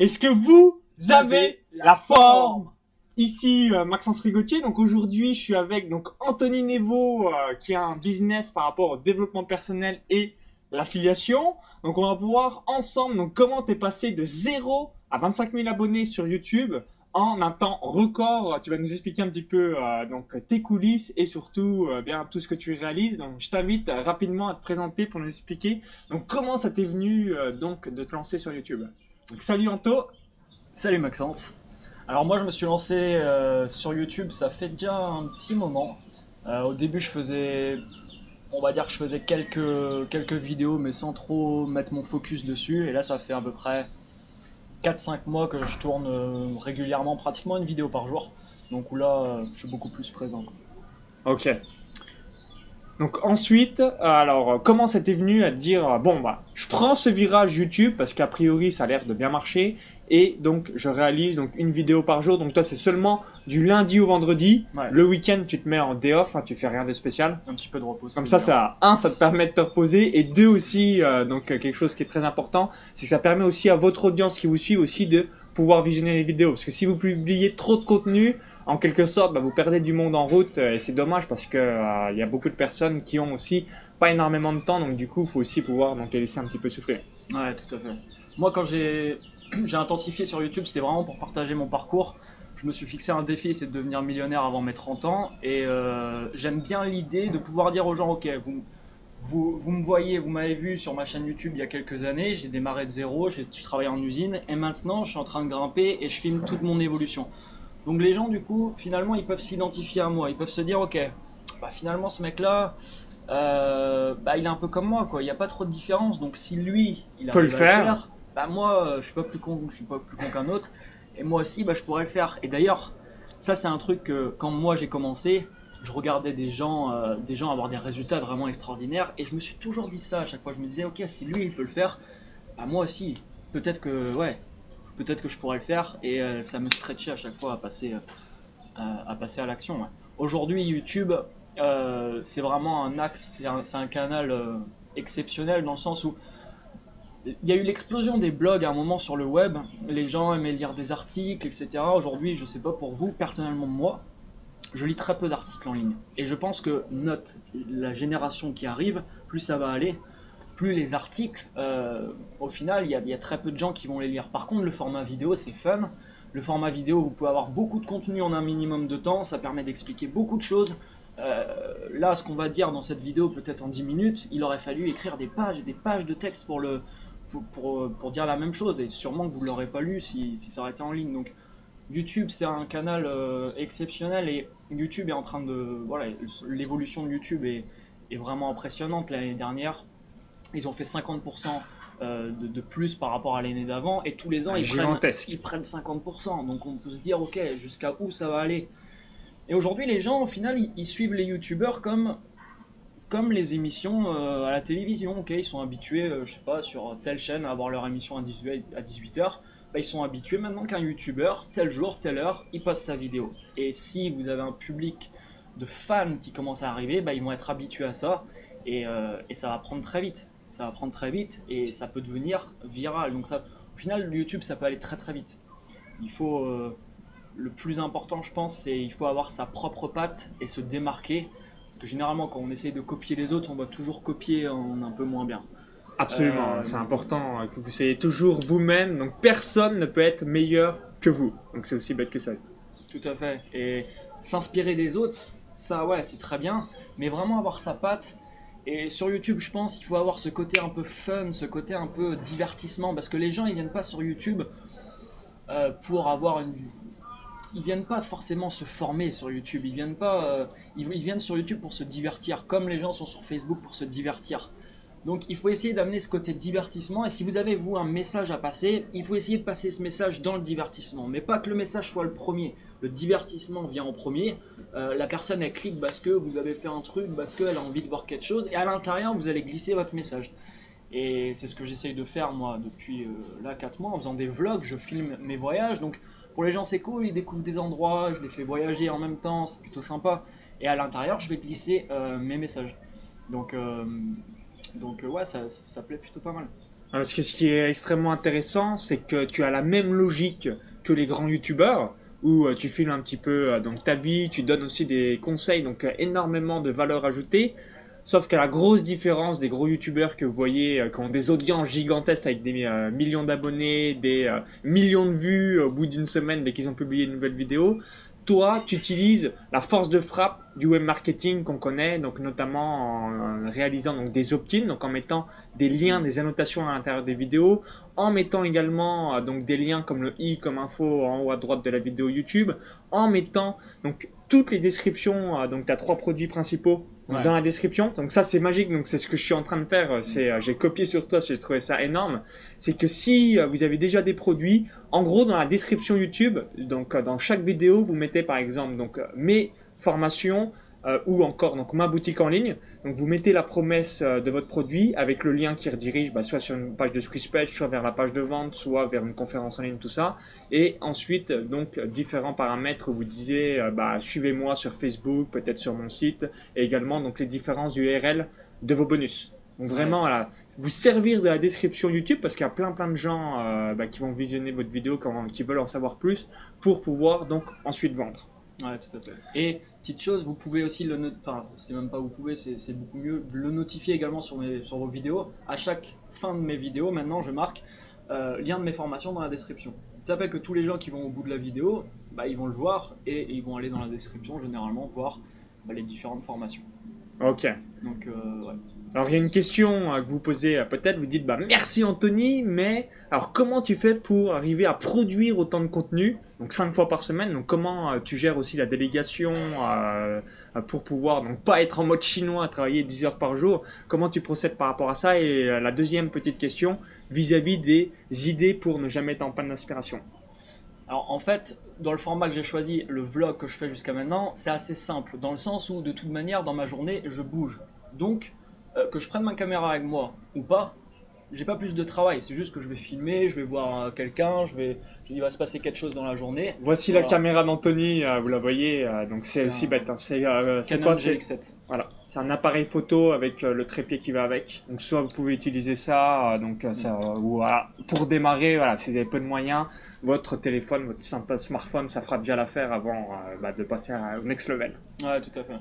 Est-ce que vous avez la forme Ici euh, Maxence Rigotier. Donc aujourd'hui, je suis avec donc Anthony Nevo euh, qui a un business par rapport au développement personnel et l'affiliation. Donc on va voir ensemble donc comment t'es passé de 0 à 25 000 abonnés sur YouTube en un temps record. Tu vas nous expliquer un petit peu euh, donc tes coulisses et surtout euh, bien tout ce que tu réalises. Donc je t'invite euh, rapidement à te présenter pour nous expliquer donc comment ça t'est venu donc de te lancer sur YouTube. Donc salut Anto. Salut Maxence. Alors moi je me suis lancé euh, sur YouTube, ça fait déjà un petit moment. Euh, au début je faisais, on va dire que je faisais quelques, quelques vidéos mais sans trop mettre mon focus dessus. Et là ça fait à peu près 4-5 mois que je tourne euh, régulièrement, pratiquement une vidéo par jour. Donc où là euh, je suis beaucoup plus présent. quoi. Ok. Donc ensuite, euh, alors euh, comment ça t'est venu à te dire euh, bon bah je prends ce virage YouTube parce qu'a priori ça a l'air de bien marcher et donc je réalise donc une vidéo par jour donc toi c'est seulement du lundi au vendredi Ouais. le week-end tu te mets en day off hein, tu fais rien de spécial Un petit peu de repos. comme ça ça un ça te permet de te reposer et deux aussi euh, donc quelque chose qui est très important c'est que ça permet aussi à votre audience qui vous suit aussi de pouvoir visionner les vidéos parce que si vous publiez trop de contenu en quelque sorte bah, vous perdez du monde en route euh, et c'est dommage parce que euh, il y a beaucoup de personnes qui ont aussi pas énormément de temps donc du coup il faut aussi pouvoir donc les laisser un petit peu souffler Ouais, tout à fait. Moi, quand j'ai j'ai intensifié sur YouTube, c'était vraiment pour partager mon parcours. Je me suis fixé un défi, c'est de devenir millionnaire avant mes 30 ans. Et euh, j'aime bien l'idée de pouvoir dire aux gens, ok, vous, vous, vous me voyez, vous m'avez vu sur ma chaîne YouTube il y a quelques années, j'ai démarré de zéro, je travaillais en usine, et maintenant je suis en train de grimper et je filme toute mon évolution. Donc les gens, du coup, finalement, ils peuvent s'identifier à moi, ils peuvent se dire, ok, bah, finalement ce mec-là, euh, bah, il est un peu comme moi, quoi. Il n'y a pas trop de différence. Donc si lui, il Peut le à faire. bah moi, euh, je suis pas plus con, je suis pas plus con qu'un autre. Et moi aussi, bah, je pourrais le faire. Et d'ailleurs, ça c'est un truc que quand moi j'ai commencé, je regardais des gens, euh, des gens avoir des résultats vraiment extraordinaires, et je me suis toujours dit ça à chaque fois. Je me disais, ok, si lui il peut le faire, bah moi aussi, peut-être que, ouais, peut-être que je pourrais le faire. Et euh, ça me stretchait à chaque fois à passer, euh, à, passer à l'action. Aujourd'hui, YouTube, c'est vraiment un axe, c'est un, un canal exceptionnel dans le sens où il y a eu l'explosion des blogs à un moment sur le web. Les gens aimaient lire des articles, etc. Aujourd'hui, je sais pas pour vous, personnellement moi, je lis très peu d'articles en ligne. Et je pense que notre, la génération qui arrive, plus ça va aller, plus les articles, euh, au final, il y, a, très peu de gens qui vont les lire. Par contre, le format vidéo, c'est fun. Le format vidéo, vous pouvez avoir beaucoup de contenu en un minimum de temps. Ça permet d'expliquer beaucoup de choses. Euh, là, ce qu'on va dire dans cette vidéo, peut-être en 10 minutes, il aurait fallu écrire des pages et des pages de texte pour, le, pour, pour dire la même chose. Et sûrement que vous ne l'aurez pas lu si, si ça aurait été en ligne. Donc, YouTube, c'est un canal euh, exceptionnel et YouTube est en train de. Voilà, l'évolution de YouTube est, est vraiment impressionnante. L'année dernière, ils ont fait 50% euh, de, de plus par rapport à l'année d'avant et tous les ans, Ah, ils prennent, gigantesque. ils prennent 50%. Donc, on peut se dire, ok, jusqu'à où ça va aller? Et aujourd'hui, les gens, au final, ils, ils suivent les YouTubeurs comme. Comme les émissions euh, à la télévision, ok, ils sont habitués, je sais pas, sur telle chaîne à avoir leur émission à 18 à 18h bah, ils sont habitués maintenant qu'un youtubeur, tel jour, telle heure, il poste sa vidéo. Et si vous avez un public de fans qui commence à arriver, bah, ils vont être habitués à ça et, euh, et ça va prendre très vite. Ça va prendre très vite et ça peut devenir viral. Donc ça, au final, YouTube, ça peut aller très très vite. Il faut, euh, le plus important, je pense, c'est il faut avoir sa propre patte et se démarquer. Parce que généralement, quand on essaye de copier les autres, on va toujours copier en un peu moins bien. Absolument Euh, c'est important euh, que vous soyez toujours vous-même donc personne ne peut être meilleur que vous donc c'est aussi bête que ça Tout à fait. Et s'inspirer des autres, ça ouais, c'est très bien, mais vraiment avoir sa patte. Et sur YouTube, je pense qu'il faut avoir ce côté un peu fun, ce côté un peu divertissement, parce que les gens, ils viennent pas sur YouTube euh, pour avoir une... Ils viennent pas forcément se former sur YouTube, ils viennent pas... euh, ils, ils viennent sur YouTube pour se divertir, comme les gens sont sur Facebook pour se divertir. Donc il faut essayer d'amener ce côté divertissement, et si vous avez, vous, un message à passer, il faut essayer de passer ce message dans le divertissement, mais pas que le message soit le premier le divertissement vient en premier. Euh, la personne elle clique parce que vous avez fait un truc, parce qu'elle a envie de voir quelque chose, et à l'intérieur vous allez glisser votre message. Et c'est ce que j'essaye de faire moi depuis euh, là 4 mois en faisant des vlogs, je filme mes voyages. Donc pour les gens c'est cool, ils découvrent des endroits, je les fais voyager en même temps, c'est plutôt sympa. Et à l'intérieur je vais glisser euh, mes messages. Donc, donc euh, ouais, ça, plaît plutôt pas mal. Parce que ce qui est extrêmement intéressant, c'est que tu as la même logique que les grands youtubeurs, où euh, tu filmes un petit peu euh, donc ta vie, tu donnes aussi des conseils, donc énormément de valeur ajoutée. Sauf qu'à la grosse différence des gros youtubeurs que vous voyez qui ont des audiences gigantesques avec des millions d'abonnés, des millions de vues au bout d'une semaine dès qu'ils ont publié une nouvelle vidéo, toi, tu utilises la force de frappe du web marketing qu'on connaît, donc notamment en réalisant des opt-in, donc en mettant des liens, des annotations à l'intérieur des vidéos, en mettant également euh, donc des liens comme le i comme info en haut à droite de la vidéo YouTube, en mettant donc toutes les descriptions, euh, donc tu as trois produits principaux dans la description. Donc ça c'est magique, donc c'est ce que je suis en train de faire. C'est euh, j'ai copié sur toi, j'ai trouvé ça énorme. C'est que si euh, vous avez déjà des produits, en gros dans la description YouTube, donc dans chaque vidéo vous mettez par exemple donc mes formations euh, ou encore donc ma boutique en ligne. Donc vous mettez la promesse euh, de votre produit avec le lien qui redirige bah, soit sur une page de Squishpage, soit vers la page de vente, soit vers une conférence en ligne, tout ça. Et ensuite donc différents paramètres où vous disiez euh, bah, suivez-moi sur Facebook, peut-être sur mon site, et également donc les différences URL de vos bonus. Donc vraiment voilà, vous servir de la description YouTube parce qu'il y a plein plein de gens bah, qui vont visionner votre vidéo, qui veulent en savoir plus pour pouvoir donc ensuite vendre. Ouais, tout à fait. Et petite chose, vous pouvez aussi le, enfin c'est même pas vous pouvez, c'est beaucoup mieux le notifier également sur vos vidéos. À chaque fin de mes vidéos, maintenant je marque euh, lien de mes formations dans la description. Ça fait que tous les gens qui vont au bout de la vidéo, bah, ils vont le voir et, ils vont aller dans la description généralement voir bah, les différentes formations. Ok. Donc euh, ouais. Alors il y a une question euh, que vous posez euh, peut-être, vous dites bah merci Anthony, mais alors comment tu fais pour arriver à produire autant de contenu donc cinq fois par semaine, donc comment euh, tu gères aussi la délégation pour pouvoir donc pas être en mode chinois, travailler 10 heures par jour. Comment tu procèdes par rapport à ça Et la deuxième petite question vis-à-vis des idées pour ne jamais être en panne d'inspiration? Alors en fait, dans le format que j'ai choisi, le vlog que je fais jusqu'à maintenant, c'est assez simple dans le sens où de toute manière dans ma journée je bouge. Donc euh, que je prenne ma caméra avec moi ou pas, j'ai pas plus de travail. C'est juste que je vais filmer, je vais voir euh, quelqu'un, je vais, il va se passer quelque chose dans la journée. Voici la caméra d'Anthony, euh, vous la voyez, donc c'est aussi bête. Hein. C'est quoi GX7. Voilà, c'est un appareil photo avec le trépied qui va avec. Donc soit vous pouvez utiliser ça, donc ça, ou, pour démarrer, voilà, si vous avez peu de moyens, votre téléphone, votre simple smartphone, ça fera déjà l'affaire avant bah, de passer au next level. Ouais, tout à fait.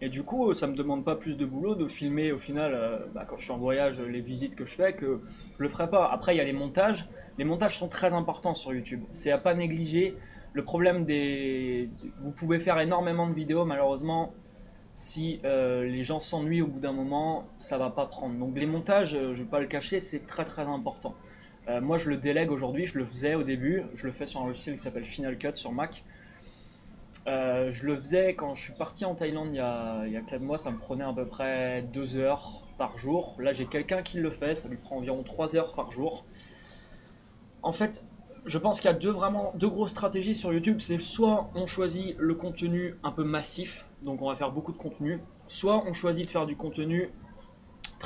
Et du coup, ça me demande pas plus de boulot de filmer au final, euh, bah, quand je suis en voyage, les visites que je fais, que je le ferai pas. Après, il y a les montages. Les montages sont très importants sur YouTube. C'est à pas négliger. Le problème des. Vous pouvez faire énormément de vidéos, malheureusement, si euh, les gens s'ennuient au bout d'un moment, ça va pas prendre. Donc les montages, euh, je vais pas le cacher, c'est très très important. moi, je le délègue aujourd'hui, je le faisais au début, je le fais sur un logiciel qui s'appelle Final Cut sur Mac. Euh, je le faisais quand je suis parti en Thaïlande il y, a, il 4 mois, ça me prenait à peu près 2 heures par jour. Là, j'ai quelqu'un qui le fait, ça lui prend environ 3 heures par jour. En fait, je pense qu'il y a deux, vraiment, deux grosses stratégies sur YouTube. C'est soit on choisit le contenu un peu massif, donc on va faire beaucoup de contenu, soit on choisit de faire du contenu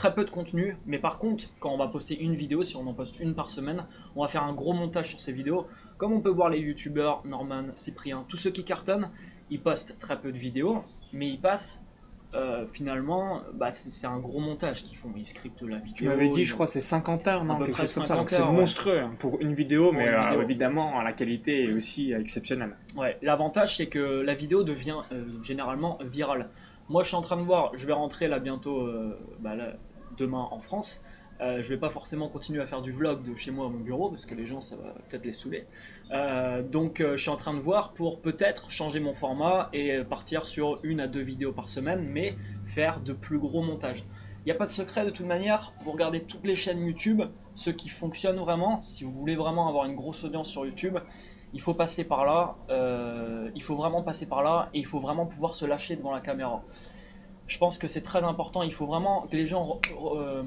très peu de contenu, mais par contre, quand on va poster une vidéo, si on en poste une par semaine, on va faire un gros montage sur ces vidéos. Comme on peut voir les youtubeurs, Norman, Cyprien, tous ceux qui cartonnent, ils postent très peu de vidéos, mais ils passent euh, finalement, bah, c'est un gros montage qu'ils font. Ils scriptent la vidéo. Tu m'avais dit, je crois, c'est 50 heures, non C'est monstrueux hein, pour une vidéo, mais euh, évidemment, la qualité est aussi exceptionnelle. Ouais, l'avantage, c'est que la vidéo devient euh, généralement virale. Moi, je suis en train de voir, je vais rentrer là bientôt, bah, demain en France. Euh, je vais pas forcément continuer à faire du vlog de chez moi à mon bureau parce que les gens ça va peut-être les saouler. Euh, donc euh, je suis en train de voir pour peut-être changer mon format et partir sur une à deux vidéos par semaine, mais faire de plus gros montages. Il n'y a pas de secret de toute manière, vous regardez toutes les chaînes YouTube, ceux qui fonctionnent vraiment, si vous voulez vraiment avoir une grosse audience sur YouTube, il faut passer par là, il faut vraiment passer par là et il faut vraiment pouvoir se lâcher devant la caméra je pense que c'est très important. Il faut vraiment que les gens, euh,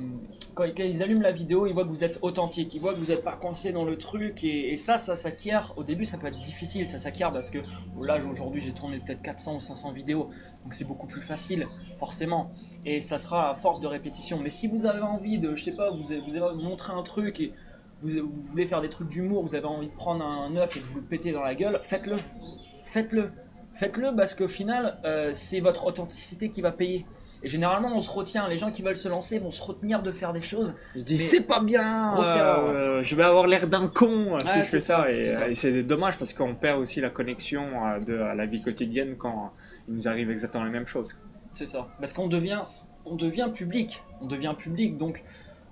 quand, ils allument la vidéo, ils voient que vous êtes authentique, ils voient que vous n'êtes pas coincé dans le truc. Et, ça, ça s'acquiert. Au début, ça peut être difficile, ça s'acquiert parce que là, aujourd'hui, j'ai tourné peut-être 400 ou 500 vidéos. Donc c'est beaucoup plus facile, forcément. Et ça sera à force de répétition. Mais si vous avez envie de, je sais pas, vous avez, vous montrer un truc et vous, vous voulez faire des trucs d'humour, vous avez envie de prendre un œuf et de vous le péter dans la gueule, faites-le. Faites-le Faites-le parce qu'au final, euh, c'est votre authenticité qui va payer. Et généralement, on se retient. Les gens qui veulent se lancer vont se retenir de faire des choses. Je dis c'est pas bien, euh, erreur. je vais avoir l'air d'un con c'est ça. ça, Et c'est dommage parce qu'on perd aussi la connexion euh, de à la vie quotidienne quand il nous arrive exactement les mêmes choses. C'est ça. Parce qu'on devient, on devient public. On devient public. Donc,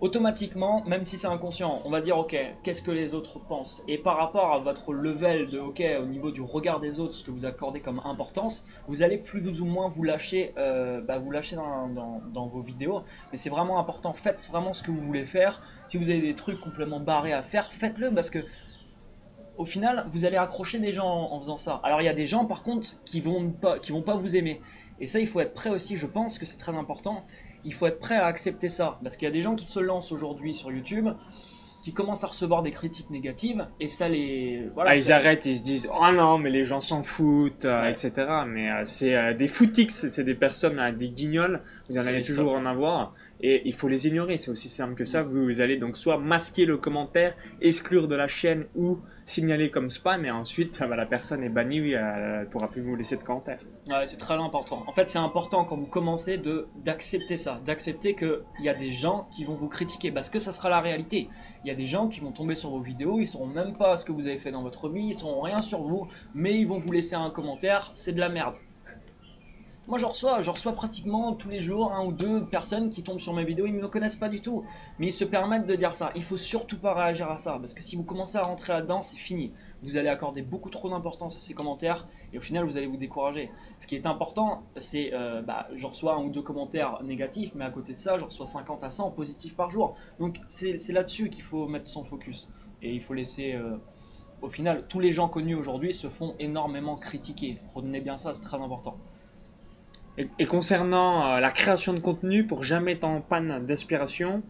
automatiquement, même si c'est inconscient, on va dire ok, qu'est-ce que les autres pensent? Et par rapport à votre level de ok, au niveau du regard des autres, ce que vous accordez comme importance, vous allez plus ou moins vous lâcher, euh, bah, vous lâcher dans, vos vidéos. Mais c'est vraiment important. Faites vraiment ce que vous voulez faire. Si vous avez des trucs complètement barrés à faire, faites-le parce que au final, vous allez accrocher des gens en, en faisant ça. Alors il y a des gens par contre qui vont pas, qui vont pas vous aimer. Et ça, il faut être prêt aussi. Je pense que c'est très important. Il faut être prêt à accepter ça, parce qu'il y a des gens qui se lancent aujourd'hui sur YouTube, qui commencent à recevoir des critiques négatives, et ça les, voilà, Ah, ils arrêtent, ils se disent oh non mais les gens s'en foutent, euh, Ouais. etc. Mais euh, c'est euh, des footix, c'est des personnes, des guignols. Vous en allez toujours en avoir. Et il faut les ignorer, c'est aussi simple que ça. Vous, vous allez donc soit masquer le commentaire, exclure de la chaîne ou signaler comme spam, et ensuite bah, la personne est bannie, oui, elle ne pourra plus vous laisser de commentaires. Ouais, c'est très important. En fait, c'est important quand vous commencez de d'accepter ça, d'accepter qu'il y a des gens qui vont vous critiquer, parce que ça sera la réalité. Il y a des gens qui vont tomber sur vos vidéos, ils sauront même pas ce que vous avez fait dans votre vie, ils sauront rien sur vous, mais ils vont vous laisser un commentaire, c'est de la merde. Moi, je reçois, je reçois pratiquement tous les jours un ou deux personnes qui tombent sur mes vidéos, ils ne me connaissent pas du tout, mais ils se permettent de dire ça. Il faut surtout pas réagir à ça, parce que si vous commencez à rentrer là-dedans, c'est fini. Vous allez accorder beaucoup trop d'importance à ces commentaires, et au final, vous allez vous décourager. Ce qui est important, c'est, euh, bah, je reçois un ou deux commentaires négatifs, mais à côté de ça, je reçois 50 à 100 positifs par jour. Donc c'est là-dessus qu'il faut mettre son focus. Et il faut laisser... euh, au final, tous les gens connus aujourd'hui se font énormément critiquer. Retenez bien ça, c'est très important. Et, concernant euh, la création de contenu, pour jamais être en panne d'inspiration,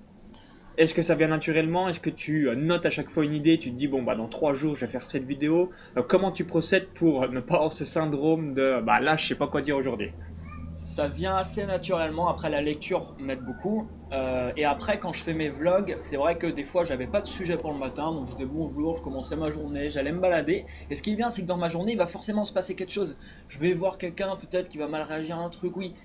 est-ce que ça vient naturellement? Est-ce que tu euh, notes à chaque fois une idée Tu te dis, bon, bah, dans trois jours, je vais faire cette vidéo. Euh, comment tu procèdes pour ne pas avoir ce syndrome de, bah, là, je sais pas quoi dire aujourd'hui? Ça vient assez naturellement. Après, la lecture m'aide beaucoup. Euh, et après, quand je fais mes vlogs, c'est vrai que des fois, j'avais pas de sujet pour le matin. Donc, j'étais bonjour, je commençais ma journée, j'allais me balader. Et ce qui est bien, c'est que dans ma journée, il va forcément se passer quelque chose. Je vais voir quelqu'un, peut-être, qui va mal réagir à un truc. Oui,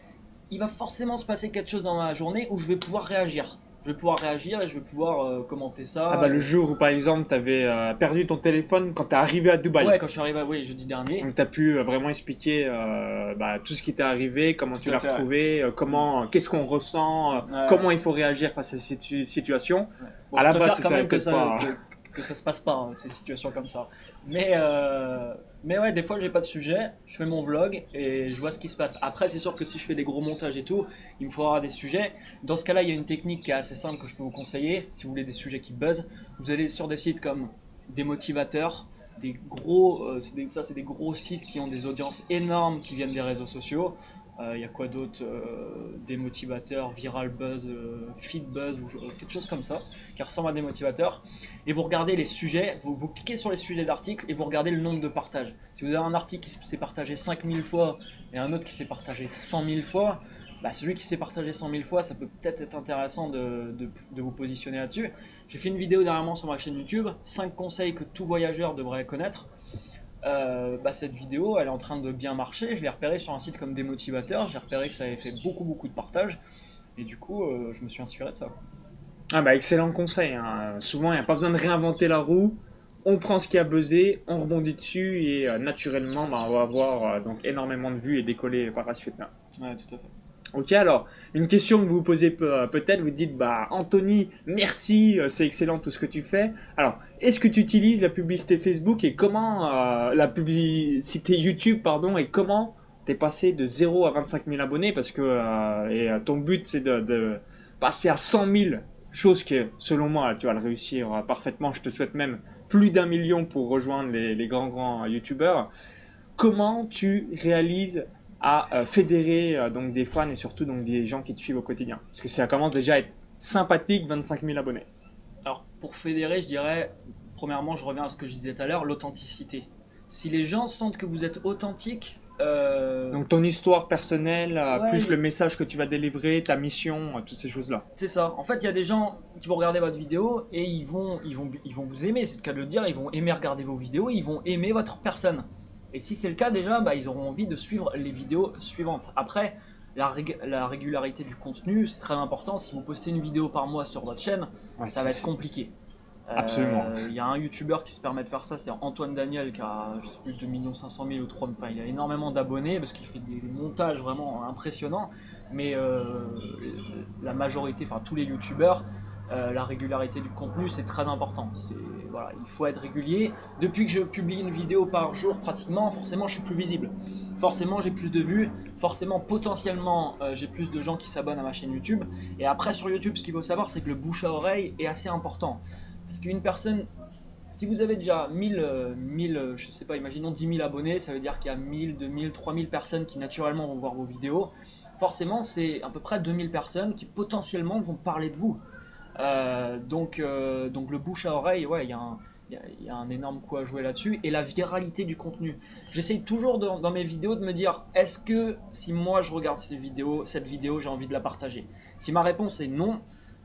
il va forcément se passer quelque chose dans ma journée où je vais pouvoir réagir. Je vais pouvoir réagir et je vais pouvoir euh, commenter ça. Ah bah le jour où par exemple tu avais perdu ton téléphone quand t'es arrivé à Dubaï. Ouais, quand je suis arrivé, oui, jeudi dernier. Donc tu as pu euh, vraiment expliquer euh, bah, tout ce qui t'est arrivé, comment Tout tu à l'as ouais. retrouvé, euh, comment, qu'est-ce qu'on ressent, euh, Ouais. comment il faut réagir face à cette situ- situation. Bon, À je la base, c'est quand ça, même que ça, pas. que, que ça se passe pas, hein, ces situations comme ça. Mais, euh, mais ouais, des fois, j'ai pas de sujet, je fais mon vlog et je vois ce qui se passe. Après, c'est sûr que si je fais des gros montages et tout, il me faudra des sujets. Dans ce cas-là, il y a une technique qui est assez simple que je peux vous conseiller. Si vous voulez des sujets qui buzzent, vous allez sur des sites comme des motivateurs, des gros, euh, ça c'est des gros sites qui ont des audiences énormes qui viennent des réseaux sociaux. Euh, Il y a quoi d'autre euh, Des motivateurs, Viral Buzz, euh, Feed Buzz, ou quelque chose comme ça, qui ressemble à des motivateurs. Et vous regardez les sujets, vous, cliquez sur les sujets d'articles et vous regardez le nombre de partages. Si vous avez un article qui s'est partagé 5000 fois et un autre qui s'est partagé 100 000 fois, bah celui qui s'est partagé 100 000 fois, ça peut peut-être être intéressant de, de- de vous positionner là-dessus. J'ai fait une vidéo dernièrement sur ma chaîne YouTube, 5 conseils que tout voyageur devrait connaître. Euh, bah, cette vidéo, elle est en train de bien marcher. Je l'ai repérée sur un site comme Démotivateur. J'ai repéré que ça avait fait beaucoup, beaucoup de partages. Et du coup, euh, je me suis inspiré de ça. Ah bah excellent conseil. hein. Souvent il n'y a pas besoin de réinventer la roue. On prend ce qui a buzzé, on rebondit dessus et euh, naturellement bah, on va avoir donc énormément de vues et décoller par la suite. Ouais, tout à fait. Ok, alors, une question que vous vous posez euh, peut-être, vous dites, bah, Anthony, merci, euh, c'est excellent tout ce que tu fais. Alors, est-ce que tu utilises la publicité Facebook et comment, euh, la publicité YouTube, pardon, et comment t'es passé de 0 à 25 000 abonnés? Parce que, et ton but c'est de, passer à 100 000, chose que, selon moi, tu vas le réussir parfaitement. Je te souhaite même plus d'un million pour rejoindre les, les grands, grands YouTubeurs. Comment tu réalises à euh, fédérer euh, donc des fans et surtout donc des gens qui te suivent au quotidien Parce que ça commence déjà à être sympathique, 25 000 abonnés. Alors, pour fédérer, je dirais, premièrement, je reviens à ce que je disais tout à l'heure, l'authenticité. Si les gens sentent que vous êtes authentique, euh, Donc ton histoire personnelle, Ouais, plus il- le message que tu vas délivrer, ta mission, toutes ces choses-là. c'est ça. En fait, il y a des gens qui vont regarder votre vidéo et ils vont, ils vont, ils vont vous aimer, c'est le cas de le dire, ils vont aimer regarder vos vidéos, ils vont aimer votre personne. Et si c'est le cas déjà, bah, ils auront envie de suivre les vidéos suivantes. Après, la, rég- la régularité du contenu, c'est très important. Si vous postez une vidéo par mois sur votre chaîne, Ouais, ça va être compliqué. Euh, Absolument. Il y a un youtubeur qui se permet de faire ça, c'est Antoine Daniel qui a je sais plus 2 500 000 ou 3 enfin il a énormément d'abonnés parce qu'il fait des montages vraiment impressionnants. Mais euh, la majorité, enfin tous les youtubeurs, euh, la régularité du contenu c'est très important. Voilà, il faut être régulier. Depuis que je publie une vidéo par jour pratiquement, forcément je suis plus visible. Forcément j'ai plus de vues. Forcément potentiellement euh, j'ai plus de gens qui s'abonnent à ma chaîne YouTube. Et après sur YouTube, ce qu'il faut savoir c'est que le bouche à oreille est assez important. Parce qu'une personne, si vous avez déjà 1000, euh, 1000, euh, je sais pas, imaginons 10 000 abonnés, ça veut dire qu'il y a 1000, 2000, 3000 personnes qui naturellement vont voir vos vidéos. Forcément, c'est à peu près 2000 personnes qui potentiellement vont parler de vous. Euh, donc, euh, donc le bouche à oreille, ouais, il y, a un- y a- un énorme coup à jouer là-dessus. Et la viralité du contenu. J'essaye toujours dans, mes vidéos de me dire, est-ce que si moi je regarde ces vidéos, cette vidéo, j'ai envie de la partager? Si ma réponse est non,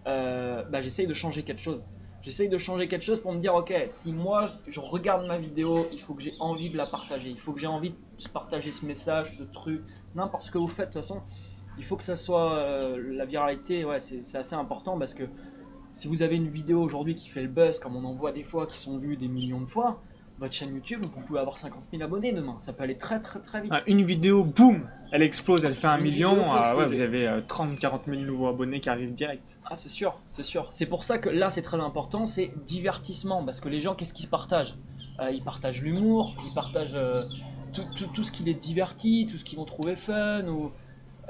euh, bah, j'essaye de changer quelque chose. J'essaye de changer quelque chose pour me dire, ok, si moi je regarde ma vidéo, il faut que j'ai envie de la partager. Il faut que j'ai envie de partager ce message, ce truc, n'importe ce que vous faites. De toute façon, il faut que ça soit la viralité. Ouais, c'est assez important parce que si vous avez une vidéo aujourd'hui qui fait le buzz, comme on en voit des fois, qui sont vues des millions de fois, votre chaîne YouTube, vous pouvez avoir 50 000 abonnés demain. Ça peut aller très très très vite. Ah, une vidéo, boum, elle explose, elle fait un Une million. ah ouais, vous avez euh, 30-40 000 nouveaux abonnés qui arrivent direct. Ah c'est sûr, c'est sûr. C'est pour ça que là c'est très important, c'est divertissement, parce que les gens qu'est-ce qu'ils partagent? Euh, Ils partagent l'humour, ils partagent euh, tout, tout- tout ce qui les divertit, tout ce qu'ils vont trouver fun, ou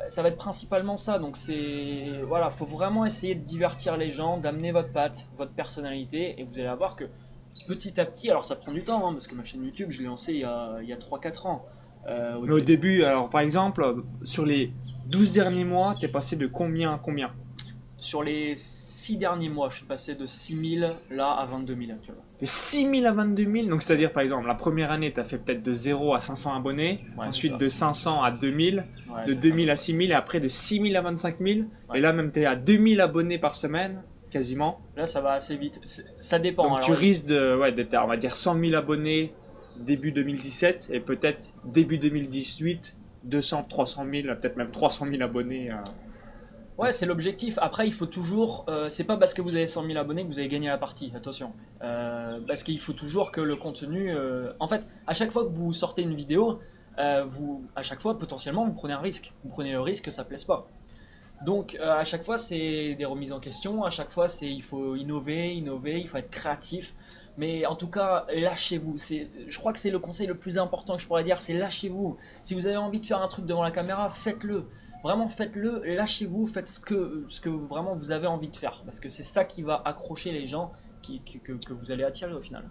ça va être principalement ça. Donc c'est voilà, faut vraiment essayer de divertir les gens, d'amener votre patte, votre personnalité, et vous allez voir que petit à petit, alors ça prend du temps, hein, parce que ma chaîne YouTube je l'ai lancée il y a, il y a 3-4 ans. Euh, au Mais au début- alors par exemple, euh, sur les 12 derniers mois, t'es passé de combien à combien? Sur les 6 derniers mois, je suis passé de 6000 là à 22 000 actuellement. De 6 000 à 22 000, donc c'est-à-dire par exemple, la première année, t'as fait peut-être de 0 à 500 abonnés, Ouais, ensuite de 500 à 2000, Ouais, de c'est 2000 à 6000 et après de 6000 à 25 000. Ouais. Et là, même t'es à 2000 abonnés par semaine, quasiment. Là, ça va assez vite. Ça dépend. Donc Alors, tu risques d'être, à, on va dire, 100 000 abonnés début 2017 et peut-être début 2018, 200, 300 000, peut-être même 300 000 abonnés. euh. Ouais, c'est l'objectif. Après, il faut toujours. euh, c'est pas parce que vous avez 100 000 abonnés que vous avez gagné la partie. Attention. Euh, parce qu'il faut toujours que le contenu. euh, En fait, à chaque fois que vous sortez une vidéo, euh, vous, à chaque fois, potentiellement, vous prenez un risque. Vous prenez le risque que ça plaise pas. Donc, à chaque fois, c'est des remises en question. À chaque fois, c'est il faut innover, innover. Il faut être créatif. Mais en tout cas, lâchez-vous. Je crois que c'est le conseil le plus important que je pourrais dire. C'est lâchez-vous. Si vous avez envie de faire un truc devant la caméra, faites-le. Vraiment, faites-le, lâchez-vous, faites ce que, ce que vraiment vous avez envie de faire. Parce que c'est ça qui va accrocher les gens que, que vous allez attirer au final.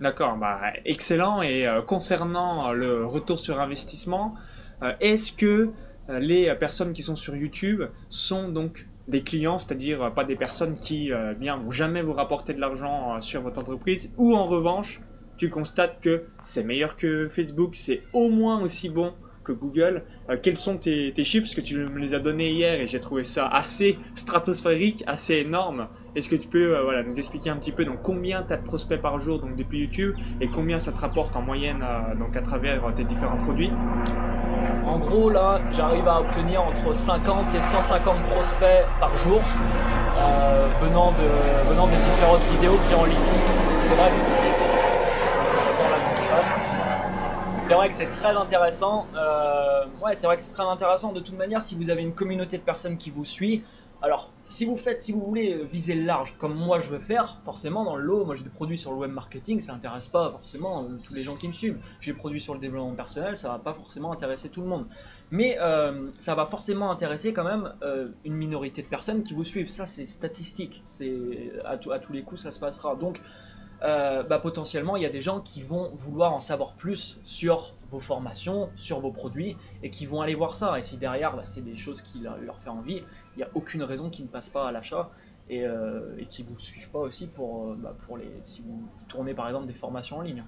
D'accord, bah, excellent. Et euh, concernant euh, le retour sur investissement, euh, est-ce que les personnes qui sont sur YouTube sont donc des clients, c'est-à-dire pas des personnes qui bien vont jamais vous rapporter de l'argent sur votre entreprise, ou en revanche, tu constates que c'est meilleur que Facebook, c'est au moins aussi bon Google. Euh, quels sont tes, chiffres? Parce que tu me les as donnés hier et j'ai trouvé ça assez stratosphérique, assez énorme. Est-ce que tu peux euh, voilà, nous expliquer un petit peu donc, combien tu as de prospects par jour donc, depuis YouTube et combien ça te rapporte en moyenne euh, donc, à travers tes différents produits? En gros, là, j'arrive à obtenir entre 50 et 150 prospects par jour venant, de, venant des différentes vidéos que j'ai en ligne. C'est vrai. Attends l'avion qui passe. C'est vrai que c'est très intéressant. Euh, ouais, c'est vrai que c'est très intéressant. De toute manière, si vous avez une communauté de personnes qui vous suit, alors si vous faites, si vous voulez viser large, comme moi je veux faire, forcément dans le lot, moi j'ai des produits sur le web marketing, ça n'intéresse pas forcément euh, tous les gens qui me suivent. J'ai des produits sur le développement personnel, ça va pas forcément intéresser tout le monde. Mais euh, ça va forcément intéresser quand même une minorité de personnes qui vous suivent. Ça, c'est statistique. C'est à, à tous les coups, ça se passera. Donc, euh, bah, potentiellement, il y a des gens qui vont vouloir en savoir plus sur vos formations, sur vos produits, et qui vont aller voir ça. Et si derrière, bah, c'est des choses qui leur, fait envie, il n'y a aucune raison qu'ils ne passent pas à l'achat et, euh, qui vous suivent pas aussi pour, euh, bah, si vous tournez par exemple des formations en ligne.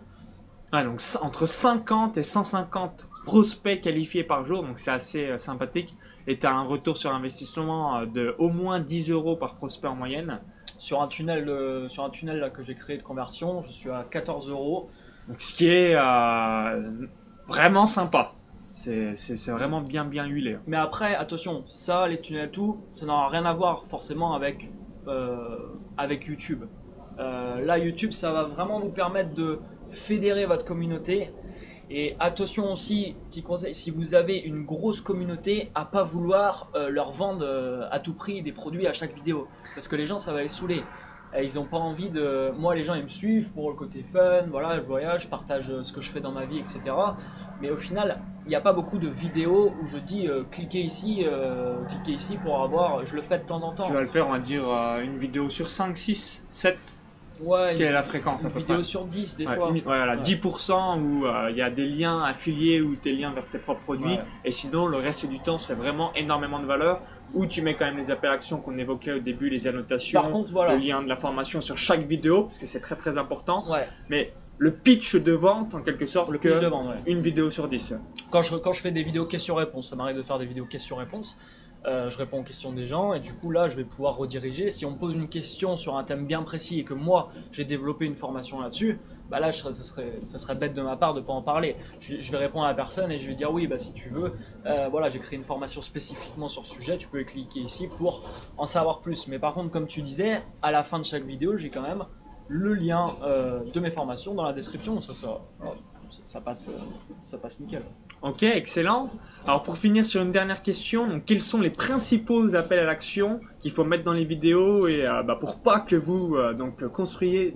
Ah, donc entre 50 et 150 prospects qualifiés par jour, donc c'est assez euh, sympathique. Et tu as un retour sur investissement de au moins 10 euros par prospect en moyenne. Sur un tunnel, euh, sur un tunnel là, que j'ai créé de conversion, je suis à 14 euros. Donc, ce qui est euh, vraiment sympa. C'est vraiment bien bien huilé. Mais après, attention, ça, les tunnels, tout, ça n'aura rien à voir forcément avec, euh, avec YouTube. Là, YouTube, ça va vraiment vous permettre de fédérer votre communauté. Et attention aussi, petit conseil, si vous avez une grosse communauté, à pas vouloir euh, leur vendre euh, à tout prix des produits à chaque vidéo. Parce que les gens, ça va les saouler. Ils n'ont pas envie de... Moi, les gens, ils me suivent pour le côté fun, voilà, je voyage, je partage euh, ce que je fais dans ma vie, etc. Mais au final, il n'y a pas beaucoup de vidéos où je dis cliquez ici, cliquez ici pour avoir. Je le fais de temps en temps. Tu vas le faire, on va dire, une vidéo sur 5, 6, 7. Ouais, Quelle est une, la fréquence à une peu vidéo près sur 10 des Ouais, fois. mi- voilà, Ouais. 10% où euh, il y a des liens affiliés ou tes liens vers tes propres produits. Et sinon, le reste du temps, c'est vraiment énormément de valeur. Où tu mets quand même les appels à action qu'on évoquait au début, les annotations, Par contre, voilà. le lien de la formation sur chaque vidéo, parce que c'est très très important. Mais le pitch de vente, en quelque sorte, le que pitch de vente, une vidéo sur 10. Quand je, quand je fais des vidéos questions-réponses, ça m'arrive de faire des vidéos questions-réponses. Euh, je réponds aux questions des gens et du coup là je vais pouvoir rediriger. Si on me pose une question sur un thème bien précis et que moi j'ai développé une formation là-dessus, bah là je ça, serait, bête de ma part de pas en parler. Je, vais répondre à la personne et je vais dire oui bah si tu veux, euh, voilà j'ai créé une formation spécifiquement sur ce sujet, tu peux cliquer ici pour en savoir plus. Mais par contre comme tu disais, à la fin de chaque vidéo j'ai quand même le lien euh, de mes formations dans la description. Ça, ça, ça, passe, euh, ça passe nickel. Ok, excellent. Alors pour finir sur une dernière question, donc, quels sont les principaux appels à l'action qu'il faut mettre dans les vidéos et euh, bah, pour pas que vous euh, donc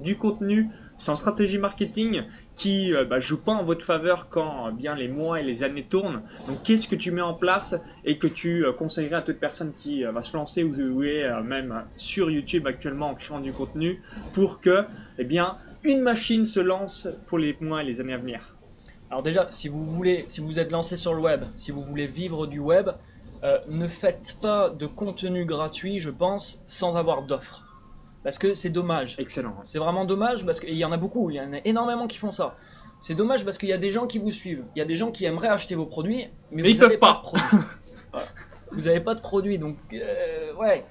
du contenu sans stratégie marketing qui euh, bah, joue pas en votre faveur quand euh, bien les mois et les années tournent. Donc qu'est-ce que tu mets en place et que tu euh, conseillerais à toute personne qui va se lancer ou, est même sur YouTube actuellement en créant du contenu pour que eh bien une machine se lance pour les mois et les années à venir. Alors déjà, si vous voulez, si vous êtes lancé sur le web, si vous voulez vivre du web, euh, ne faites pas de contenu gratuit, je pense, sans avoir d'offres. Parce que c'est dommage. Excellent. C'est vraiment dommage parce qu'il y en a beaucoup, il y en a énormément qui font ça. C'est dommage parce qu'il y a des gens qui vous suivent, il y a des gens qui aimeraient acheter vos produits, mais, Mais vous ils peuvent pas. de produits. Voilà. Vous n'avez pas de produits, donc euh, ouais.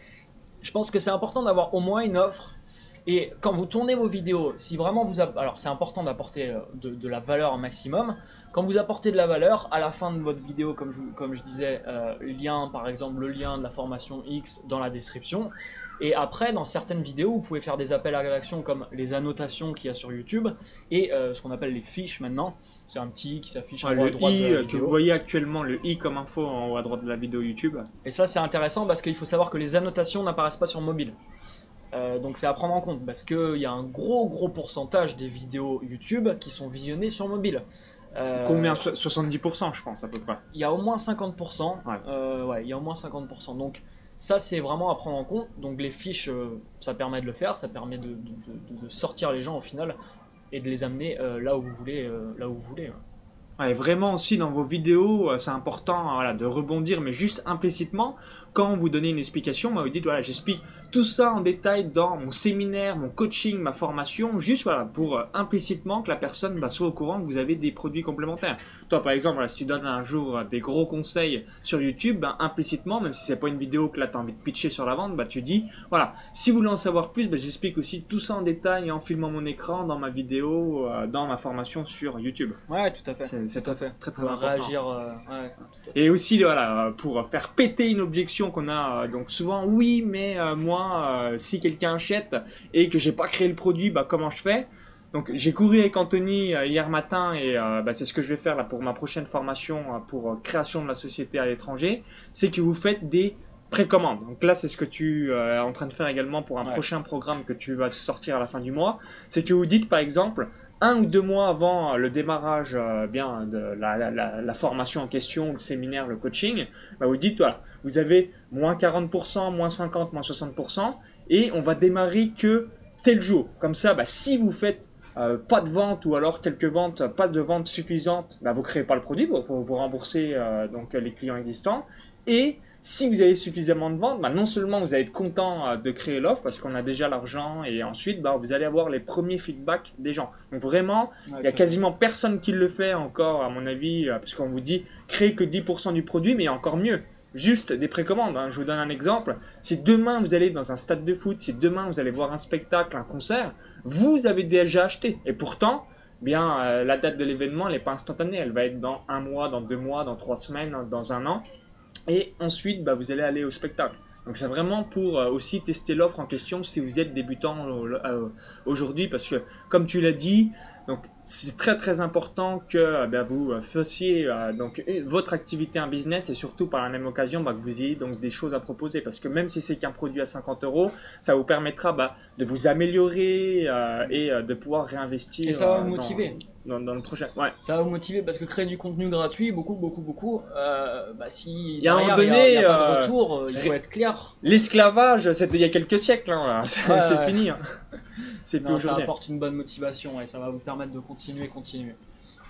Je pense que c'est important d'avoir au moins une offre. Et quand vous tournez vos vidéos, si vraiment vous... Alors c'est important d'apporter euh, de, de la valeur un maximum. Quand vous apportez de la valeur, à la fin de votre vidéo, comme je, comme je disais, euh, lien par exemple, le lien de la formation X dans la description. Et après, dans certaines vidéos, vous pouvez faire des appels à l'action comme les annotations qu'il y a sur YouTube et euh, ce qu'on appelle les fiches maintenant. C'est un petit i qui s'affiche en Ouais, haut à le droite de i la euh, que vous voyez actuellement, le i comme info en haut à droite de la vidéo YouTube. Et ça, c'est intéressant parce qu'il faut savoir que les annotations n'apparaissent pas sur mobile. Euh, donc c'est à prendre en compte parce qu'il y a un gros gros pourcentage des vidéos YouTube qui sont visionnées sur mobile. Euh, Combien? So- 70% je pense à peu près. Il y a au moins 50%. Ouais. Euh, ouais, il y a au moins 50%. Donc ça, c'est vraiment à prendre en compte. Donc les fiches, euh, ça permet de le faire, ça permet de, de- de- de sortir les gens au final et de les amener là où vous voulez. là où vous voulez. Ouais. Vraiment aussi dans vos vidéos, euh, c'est important voilà, de rebondir, mais juste implicitement, quand vous donnez une explication, moi vous dites voilà, j'explique tout ça en détail dans mon séminaire, mon coaching, ma formation, juste voilà, pour euh, implicitement que la personne bah, soit au courant que vous avez des produits complémentaires. Toi par exemple, voilà, si tu donnes un jour euh, des gros conseils sur YouTube, ben, implicitement, même si c'est pas une vidéo que là tu as envie de pitcher sur la vente, bah, tu dis voilà, si vous voulez en savoir plus, bah, j'explique aussi tout ça en détail en filmant mon écran dans ma vidéo, euh, dans ma formation sur YouTube. Ouais, tout à fait. C'est- tout à fait. Très très important. réagir. euh, ouais. Et aussi, voilà, pour faire péter une objection qu'on a, euh, donc souvent, oui, mais euh, moi, euh, si quelqu'un achète et que j'ai pas créé le produit, bah comment je fais? Donc j'ai couru avec Anthony euh, hier matin et euh, bah, c'est ce que je vais faire là pour ma prochaine formation euh, pour euh, création de la société à l'étranger, c'est que vous faites des précommandes. Donc là, c'est ce que tu euh, es en train de faire également pour un Ouais. prochain programme que tu vas sortir à la fin du mois. C'est que vous dites par exemple un ou deux mois avant le démarrage euh, bien de la, la- la- la formation en question, le séminaire, le coaching, bah, vous dites voilà, vous avez moins 40%, moins 50%, moins 60%, et on va démarrer que tel jour. Comme ça, bah, si vous faites euh, pas de vente ou alors quelques ventes, pas de vente suffisante, bah, vous créez pas le produit, vous, vous remboursez euh, donc les clients existants. Et si vous avez suffisamment de ventes, bah, non seulement vous allez être content euh, de créer l'offre parce qu'on a déjà l'argent et ensuite bah, vous allez avoir les premiers feedbacks des gens. Donc vraiment, il y a quasiment personne qui le fait encore, à mon avis, euh, parce qu'on vous dit créez que 10% du produit, mais encore mieux. Juste des précommandes. hein. Je vous donne un exemple. Si demain vous allez dans un stade de foot, si demain vous allez voir un spectacle, un concert, vous avez déjà acheté. Et pourtant, bien euh, la date de l'événement n'est pas instantanée, elle va être dans un mois, dans deux mois, dans trois semaines, dans un an. Et ensuite, bah, vous allez aller au spectacle. Donc c'est vraiment pour euh, aussi tester l'offre en question si vous êtes débutant euh, aujourd'hui parce que comme tu l'as dit, donc c'est très très important que euh, ben, vous euh, fassiez euh, donc votre activité en business et surtout par la même occasion bah, que vous ayez donc des choses à proposer parce que même si c'est qu'un produit à 50 euros, ça vous permettra bah, de vous améliorer et de pouvoir réinvestir. Et ça va vous motiver. Dans, le projet. Ouais. Ça va vous motiver parce que créer du contenu gratuit, beaucoup, beaucoup, beaucoup, bah, si il y a un moment donné, il y a, pas de retour, il faut être clair. L'esclavage, c'était il y a quelques siècles, hein, c'est fini. Hein. C'est ça apporte une bonne motivation et ça va vous permettre de continuer, continuer.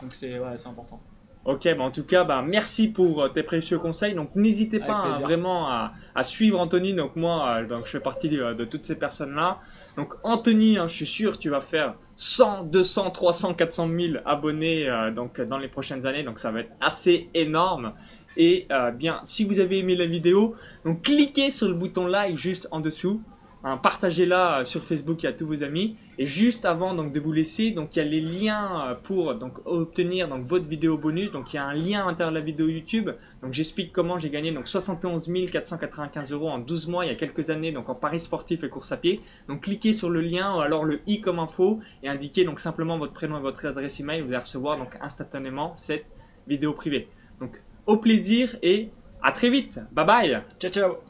Donc c'est ouais, important. Ok, bah en tout cas, bah, merci pour euh, tes précieux conseils. Donc n'hésitez pas hein, vraiment à, suivre Anthony. Donc moi, euh, donc, je fais partie de, toutes ces personnes-là. Donc Anthony, hein, je suis sûr tu vas faire 100, 200, 300, 400 000 abonnés euh, donc, dans les prochaines années. Donc ça va être assez énorme. Et bien, si vous avez aimé la vidéo, donc cliquez sur le bouton like juste en dessous. Hein, partagez-la euh, sur Facebook et à tous vos amis. Et juste avant donc de vous laisser, donc il y a les liens euh, pour donc obtenir donc votre vidéo bonus. Donc il y a un lien à l'intérieur de la vidéo YouTube. Donc j'explique comment j'ai gagné donc 71 495 euros en 12 mois il y a quelques années donc en paris sportif et course à pied. Donc cliquez sur le lien ou alors le i comme info et indiquez donc simplement votre prénom et votre adresse email. Vous allez recevoir donc instantanément cette vidéo privée. Donc au plaisir et à très vite. Bye bye. Ciao ciao.